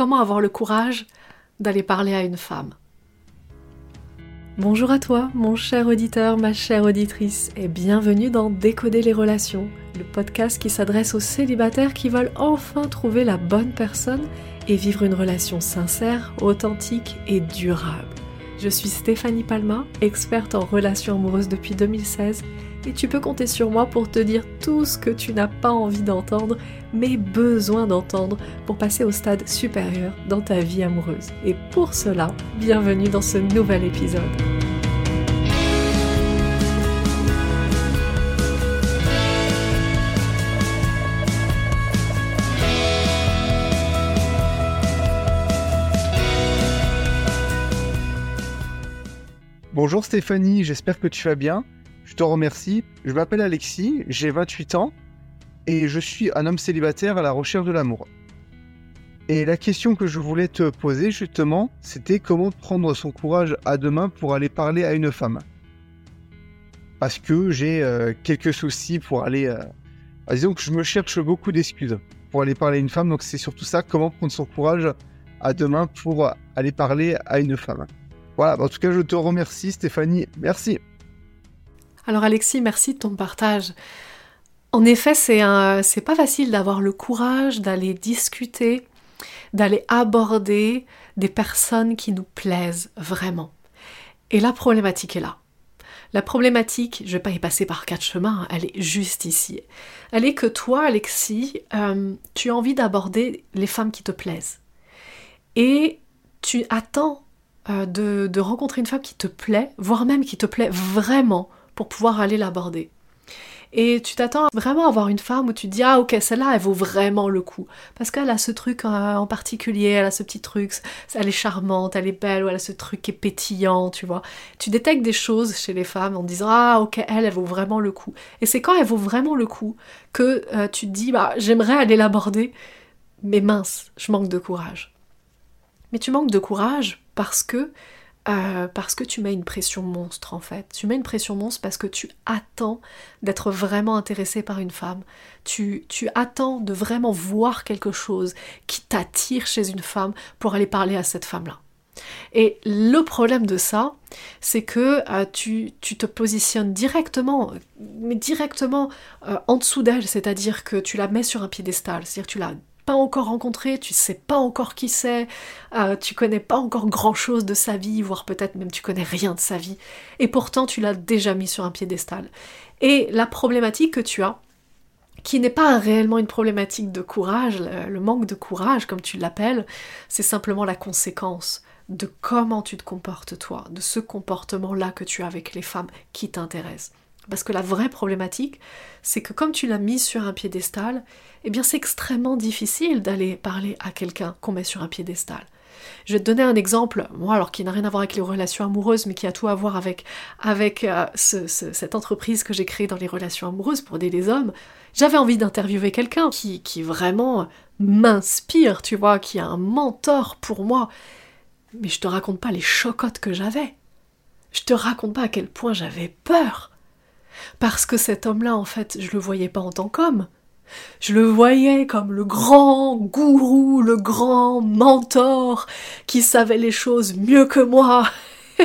Comment avoir le courage d'aller parler à une femme? Bonjour à toi, mon cher auditeur, ma chère auditrice, et bienvenue dans Décoder les relations, le podcast qui s'adresse aux célibataires qui veulent enfin trouver la bonne personne et vivre une relation sincère, authentique et durable. Je suis Stéphanie Palma, experte en relations amoureuses depuis 2016 et tu peux compter sur moi pour te dire tout ce que tu n'as pas envie d'entendre, mais besoin d'entendre pour passer au stade supérieur dans ta vie amoureuse. Et pour cela, bienvenue dans ce nouvel épisode. Bonjour Stéphanie, j'espère que tu vas bien. Je te remercie. Je m'appelle Alexis, j'ai 28 ans et je suis un homme célibataire à la recherche de l'amour. Et la question que je voulais te poser justement, c'était comment prendre son courage à deux mains pour aller parler à une femme? Parce que j'ai euh, quelques soucis pour aller... Euh, bah, disons que je me cherche beaucoup d'excuses pour aller parler à une femme, donc c'est surtout ça, comment prendre son courage à deux mains pour aller parler à une femme. Voilà, en tout cas je te remercie Stéphanie, merci. Alors Alexis, merci de ton partage. En effet, c'est pas facile d'avoir le courage d'aller discuter, d'aller aborder des personnes qui nous plaisent vraiment. Et la problématique est là. La problématique, je vais pas y passer par quatre chemins, elle est juste ici. Elle est que toi, Alexis, euh, tu as envie d'aborder les femmes qui te plaisent. Et tu attends euh, de, rencontrer une femme qui te plaît, voire même qui te plaît vraiment, pour pouvoir aller l'aborder. Et tu t'attends vraiment à avoir une femme où tu te dis ah ok celle-là elle vaut vraiment le coup parce qu'elle a ce truc euh, en particulier, elle a ce petit truc, elle est charmante, elle est belle ou elle a ce truc qui est pétillant, tu vois. Tu détectes des choses chez les femmes en disant ah ok elle elle vaut vraiment le coup. Et c'est quand elle vaut vraiment le coup que euh, tu te dis bah j'aimerais aller l'aborder mais mince je manque de courage. Mais tu manques de courage parce que euh, parce que tu mets une pression monstre en fait. Tu mets une pression monstre parce que tu attends d'être vraiment intéressé par une femme. Tu, attends de vraiment voir quelque chose qui t'attire chez une femme pour aller parler à cette femme-là. Et le problème de ça, c'est que euh, tu, te positionnes directement, mais directement euh, en dessous d'elle, c'est-à-dire que tu la mets sur un piédestal, c'est-à-dire tu la encore rencontré, tu sais pas encore qui c'est, euh, tu connais pas encore grand chose de sa vie, voire peut-être même tu connais rien de sa vie, et pourtant tu l'as déjà mis sur un piédestal. Et la problématique que tu as, qui n'est pas réellement une problématique de courage, le manque de courage comme tu l'appelles, c'est simplement la conséquence de comment tu te comportes toi, de ce comportement-là que tu as avec les femmes qui t'intéressent. Parce que la vraie problématique, c'est que comme tu l'as mis sur un piédestal, eh bien c'est extrêmement difficile d'aller parler à quelqu'un qu'on met sur un piédestal. Je vais te donner un exemple, moi alors qui n'a rien à voir avec les relations amoureuses, mais qui a tout à voir avec, euh, cette entreprise que j'ai créée dans les relations amoureuses pour aider les hommes. J'avais envie d'interviewer quelqu'un qui, qui vraiment m'inspire, tu vois, qui a un mentor pour moi. Mais je te raconte pas les chocottes que j'avais. Je te raconte pas à quel point j'avais peur. Parce que cet homme-là, en fait, je le voyais pas en tant qu'homme. Je le voyais comme le grand gourou, le grand mentor qui savait les choses mieux que moi.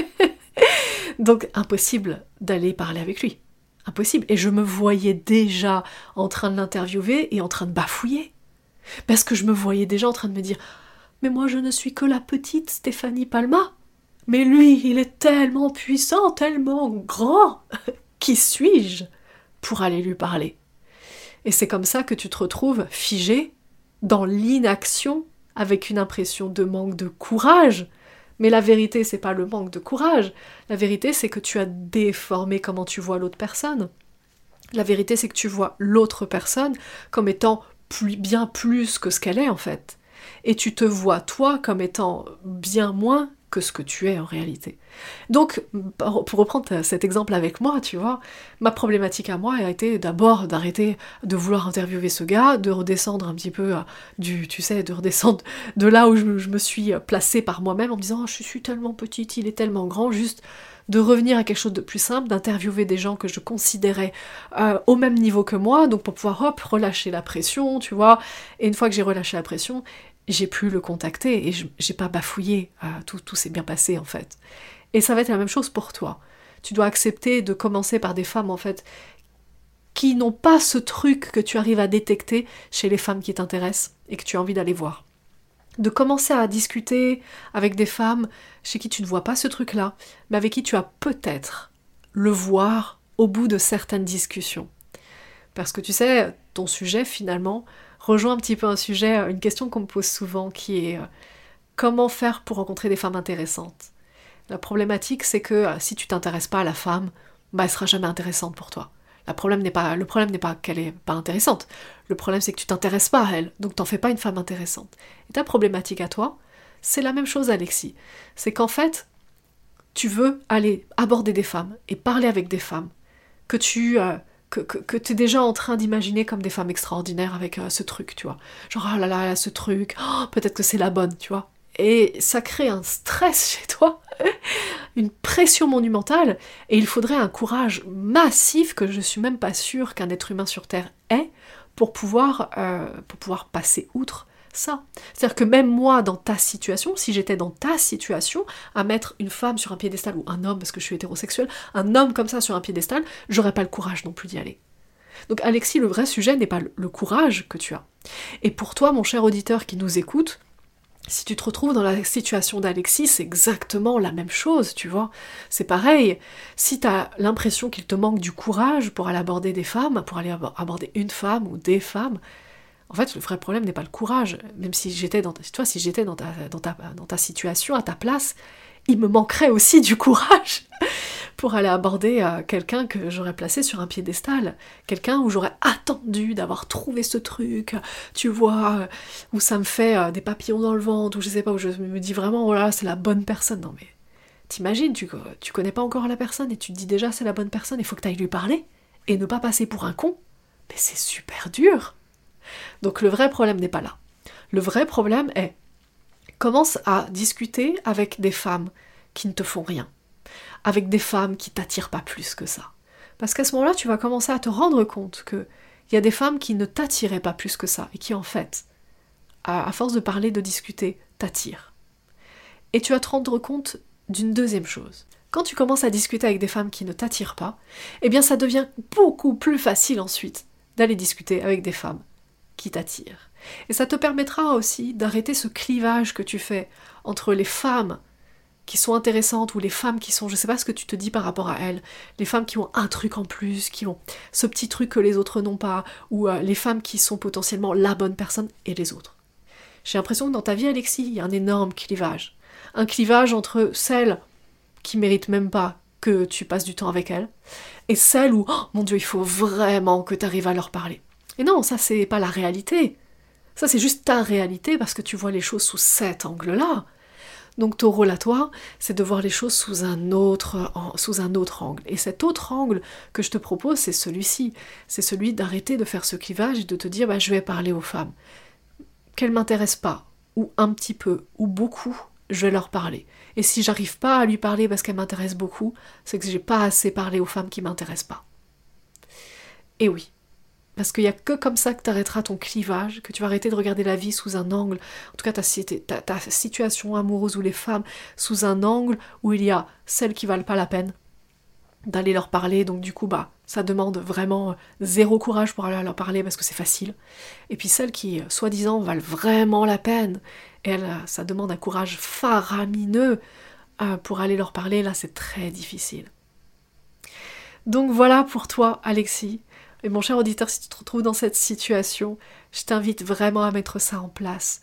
Donc impossible d'aller parler avec lui. Impossible. Et je me voyais déjà en train de l'interviewer et en train de bafouiller. Parce que je me voyais déjà en train de me dire Mais moi je ne suis que la petite Stéphanie Palma. Mais lui, il est tellement puissant, tellement grand. Qui suis-je pour aller lui parler? Et c'est comme ça que tu te retrouves figé dans l'inaction avec une impression de manque de courage. Mais la vérité, c'est pas le manque de courage. La vérité, c'est que tu as déformé comment tu vois l'autre personne. La vérité, c'est que tu vois l'autre personne comme étant bien plus que ce qu'elle est en fait. Et tu te vois toi comme étant bien moins que ce que tu es en réalité. Donc, pour reprendre cet exemple avec moi, tu vois, ma problématique à moi a été d'abord d'arrêter de vouloir interviewer ce gars, de redescendre un petit peu euh, du, tu sais, de redescendre de là où je, me suis placée par moi-même en me disant, oh, je suis tellement petite, il est tellement grand, juste de revenir à quelque chose de plus simple, d'interviewer des gens que je considérais euh, au même niveau que moi, donc pour pouvoir relâcher la pression, tu vois. Et une fois que j'ai relâché la pression, j'ai pu le contacter et j'ai pas bafouillé, euh, tout, tout s'est bien passé en fait. Et ça va être la même chose pour toi. Tu dois accepter de commencer par des femmes en fait qui n'ont pas ce truc que tu arrives à détecter chez les femmes qui t'intéressent et que tu as envie d'aller voir. De commencer à discuter avec des femmes chez qui tu ne vois pas ce truc-là, mais avec qui tu as peut-être le voir au bout de certaines discussions. Parce que tu sais, ton sujet finalement rejoint un petit peu un sujet, une question qu'on me pose souvent qui est euh, comment faire pour rencontrer des femmes intéressantes? La problématique c'est que euh, si tu t'intéresses pas à la femme, bah elle sera jamais intéressante pour toi. Problème n'est pas, le problème n'est pas qu'elle est pas intéressante. Le problème c'est que tu t'intéresses pas à elle, donc t'en fais pas une femme intéressante. Et ta problématique à toi, c'est la même chose Alexis. C'est qu'en fait, tu veux aller aborder des femmes et parler avec des femmes que tu euh, que, tu es déjà en train d'imaginer comme des femmes extraordinaires avec euh, ce truc, tu vois. Genre, oh là là, ce truc, oh, peut-être que c'est la bonne, tu vois. Et ça crée un stress chez toi, une pression monumentale, et il faudrait un courage massif que je suis même pas sûre qu'un être humain sur Terre ait pour pouvoir, euh, pour pouvoir passer outre ça. C'est-à-dire que même moi, dans ta situation, si j'étais dans ta situation, à mettre une femme sur un piédestal, ou un homme, parce que je suis hétérosexuel, un homme comme ça sur un piédestal, j'aurais pas le courage non plus d'y aller. Donc Alexis, le vrai sujet n'est pas le courage que tu as. Et pour toi, mon cher auditeur qui nous écoute, si tu te retrouves dans la situation d'Alexis, c'est exactement la même chose, tu vois. C'est pareil. Si tu as l'impression qu'il te manque du courage pour aller aborder des femmes, pour aller aborder une femme ou des femmes, en fait, le vrai problème n'est pas le courage. Même si j'étais dans, si dans ta situation, à ta place, il me manquerait aussi du courage pour aller aborder euh, quelqu'un que j'aurais placé sur un piédestal, quelqu'un où j'aurais attendu d'avoir trouvé ce truc, tu vois, où ça me fait euh, des papillons dans le ventre, où je sais pas, où je me dis vraiment, voilà, c'est la bonne personne. Non mais, t'imagines, tu, tu connais pas encore la personne et tu te dis déjà c'est la bonne personne, il faut que tu ailles lui parler et ne pas passer pour un con. Mais c'est super dur. Donc le vrai problème n'est pas là. Le vrai problème est commence à discuter avec des femmes qui ne te font rien, avec des femmes qui t'attirent pas plus que ça. Parce qu'à ce moment-là, tu vas commencer à te rendre compte qu'il y a des femmes qui ne t'attiraient pas plus que ça et qui en fait, à, force de parler, de discuter, t'attirent. Et tu vas te rendre compte d'une deuxième chose. Quand tu commences à discuter avec des femmes qui ne t'attirent pas, eh bien ça devient beaucoup plus facile ensuite d'aller discuter avec des femmes qui t'attire. Et ça te permettra aussi d'arrêter ce clivage que tu fais entre les femmes qui sont intéressantes ou les femmes qui sont, je sais pas ce que tu te dis par rapport à elles, les femmes qui ont un truc en plus, qui ont ce petit truc que les autres n'ont pas, ou euh, les femmes qui sont potentiellement la bonne personne et les autres. J'ai l'impression que dans ta vie, Alexis, il y a un énorme clivage. Un clivage entre celles qui méritent même pas que tu passes du temps avec elles, et celles où, oh, mon Dieu, il faut vraiment que tu arrives à leur parler. Et non, ça c'est pas la réalité. Ça c'est juste ta réalité parce que tu vois les choses sous cet angle-là. Donc ton rôle à toi, c'est de voir les choses sous un autre angle. Et cet autre angle que je te propose, c'est celui-ci. C'est celui d'arrêter de faire ce clivage et de te dire bah, je vais parler aux femmes. Qu'elles m'intéressent pas, ou un petit peu, ou beaucoup, je vais leur parler. Et si j'arrive pas à lui parler parce qu'elle m'intéresse beaucoup, c'est que j'ai pas assez parlé aux femmes qui m'intéressent pas. Et oui, parce qu'il n'y a que comme ça que tu arrêteras ton clivage, que tu vas arrêter de regarder la vie sous un angle, en tout cas ta, situation amoureuse ou les femmes, sous un angle où il y a celles qui valent pas la peine d'aller leur parler, donc du coup bah ça demande vraiment zéro courage pour aller leur parler parce que c'est facile, et puis celles qui soi-disant valent vraiment la peine, et elles, ça demande un courage faramineux euh, pour aller leur parler, là c'est très difficile. Donc voilà pour toi Alexis, et mon cher auditeur, si tu te retrouves dans cette situation, je t'invite vraiment à mettre ça en place,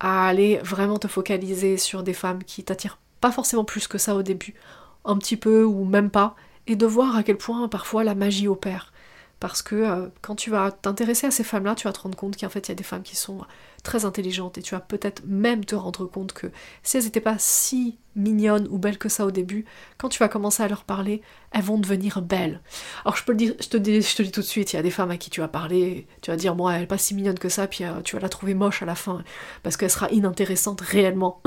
à aller vraiment te focaliser sur des femmes qui t'attirent pas forcément plus que ça au début, un petit peu ou même pas, et de voir à quel point parfois la magie opère. Parce que euh, quand tu vas t'intéresser à ces femmes-là, tu vas te rendre compte qu'en fait, il y a des femmes qui sont très intelligentes et tu vas peut-être même te rendre compte que si elles n'étaient pas si mignonnes ou belles que ça au début, quand tu vas commencer à leur parler, elles vont devenir belles. Alors je peux le dire, je te dis, je te dis tout de suite, il y a des femmes à qui tu vas parler, tu vas dire moi elle n'est pas si mignonne que ça, puis euh, tu vas la trouver moche à la fin parce qu'elle sera inintéressante réellement.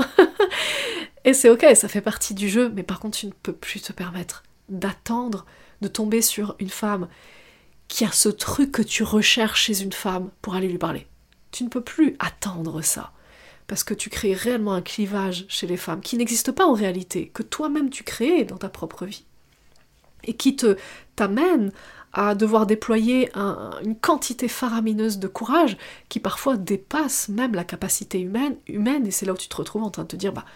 et c'est ok, ça fait partie du jeu, mais par contre tu ne peux plus te permettre d'attendre de tomber sur une femme qui a ce truc que tu recherches chez une femme pour aller lui parler. Tu ne peux plus attendre ça. parce que tu crées réellement un clivage chez les femmes qui n'existe pas en réalité, que toi-même tu crées dans ta propre vie, et qui te t'amène à devoir déployer une quantité faramineuse de courage qui parfois dépasse même la capacité humaine, humaine et c'est là où tu te retrouves en train de te dire bah,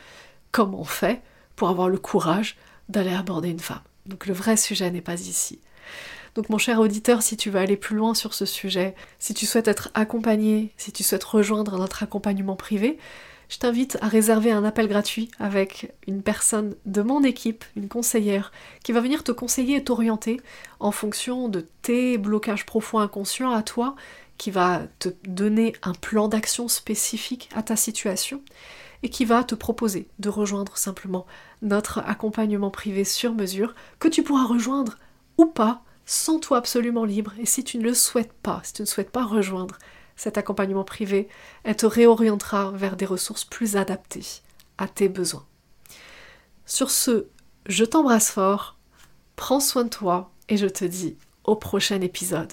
comment on fait pour avoir le courage d'aller aborder une femme? Donc le vrai sujet n'est pas ici. Donc mon cher auditeur, si tu veux aller plus loin sur ce sujet, si tu souhaites être accompagné, si tu souhaites rejoindre notre accompagnement privé, je t'invite à réserver un appel gratuit avec une personne de mon équipe, une conseillère, qui va venir te conseiller et t'orienter en fonction de tes blocages profonds inconscients à toi, qui va te donner un plan d'action spécifique à ta situation et qui va te proposer de rejoindre simplement notre accompagnement privé sur mesure que tu pourras rejoindre ou pas sans toi absolument libre. Et si tu ne le souhaites pas, si tu ne souhaites pas rejoindre cet accompagnement privé, elle te réorientera vers des ressources plus adaptées à tes besoins. Sur ce, je t'embrasse fort, prends soin de toi et je te dis au prochain épisode.